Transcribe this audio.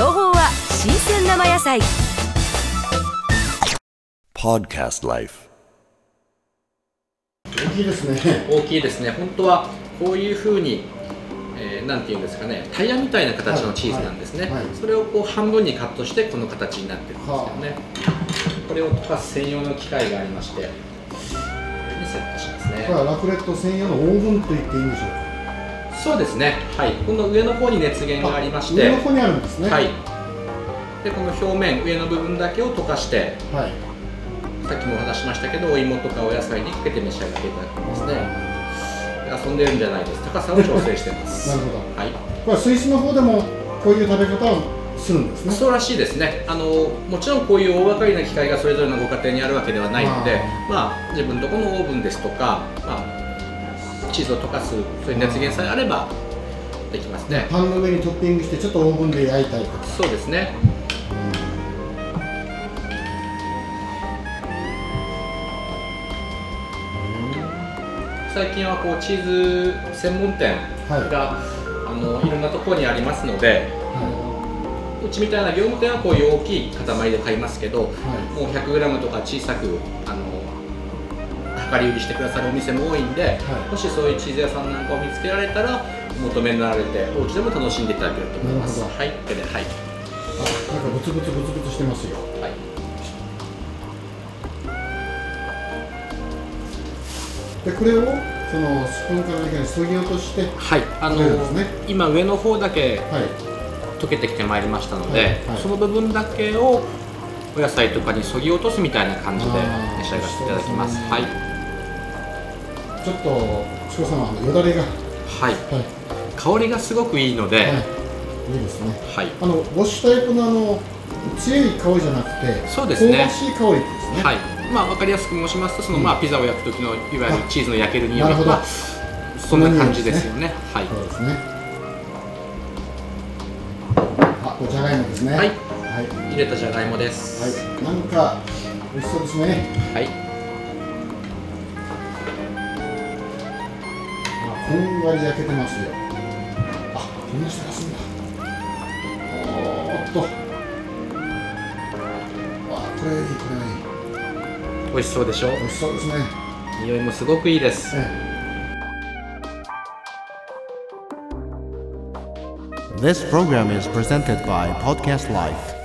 生野菜。Podcast Life. 大きいですね。大きいですね。本当はこういうふうに、えーなんていうんですかね。タイヤみたいな形のチーズなんですね、はい。はいそれをこう半分にカットしてこの形になってるんですよね、これを溶かす専用の機械がありましてこれにセットしますね。これはラクレット専用のオーブンと言っていいんでしょうか。そうですね。はい。この上の方に熱源がありまして上の方にあるんですね。はい。でこの表面上の部分だけを溶かしてはい。さっきもお話しましたけどお芋とかお野菜にかけて召し上がっていただきますね。遊んでるんじゃないです。高さを調整してます。なるほど。はい。これはスイスの方でもこういう食べ方をするんですね。そうらしいですね。あのもちろんこういう大掛かりな機械がそれぞれのご家庭にあるわけではないのであまあ自分のとこのオーブンですとか、まあ、チーズを溶かすそういう熱源さえあればできますねパンの上にトッピングしてちょっとオーブンで焼いたりとか。そうですね最近はこうチーズ専門店が、あのいろんなところにありますのではうちみたいな業務店はこういう大きい塊で買いますけど、い。はい。もう 100g とか小さくあの量り売りしてくださるお店も多いんで、はい。もしそういうチーズ屋さんなんかを見つけられたらお求められてお家でも楽しんでいただけると思います。はいこれではい、あ、なんかブツブツブツブツしてますよ。はい、で、これをそのスプーンから中に削ぎ落として。はい、あのね。今上の方だけはい。溶けてきてまいりましたので、はい。はいその部分だけをお野菜とかにそぎ落とすみたいな感じで召し上がっていただきます。すね。はい、ちょっと、しこさん、よだれが。ははい、い。香りがすごくいいので、はい。はいいいですね。あのウォッシュタイプのあの強い香りじゃなくて、そうですね香ばしい香りですね。はい、まあ分かりやすく申しますとその、うんまあピザを焼く時のいわゆるチーズの焼ける匂いなるほどとかそんな感じですよねはいそうですね。あ、これじゃがいもですね。はいはい。入れたじゃがいもですはい。なんか美味しそうですね。はい、こんがり焼けてますよ。あ、こんなしてますんだ。おーっと。あ、これいい、これいい。美味しそうでしょ？う美味しそうですね。匂いもすごくいいですええ This program is presented by Podcast Life.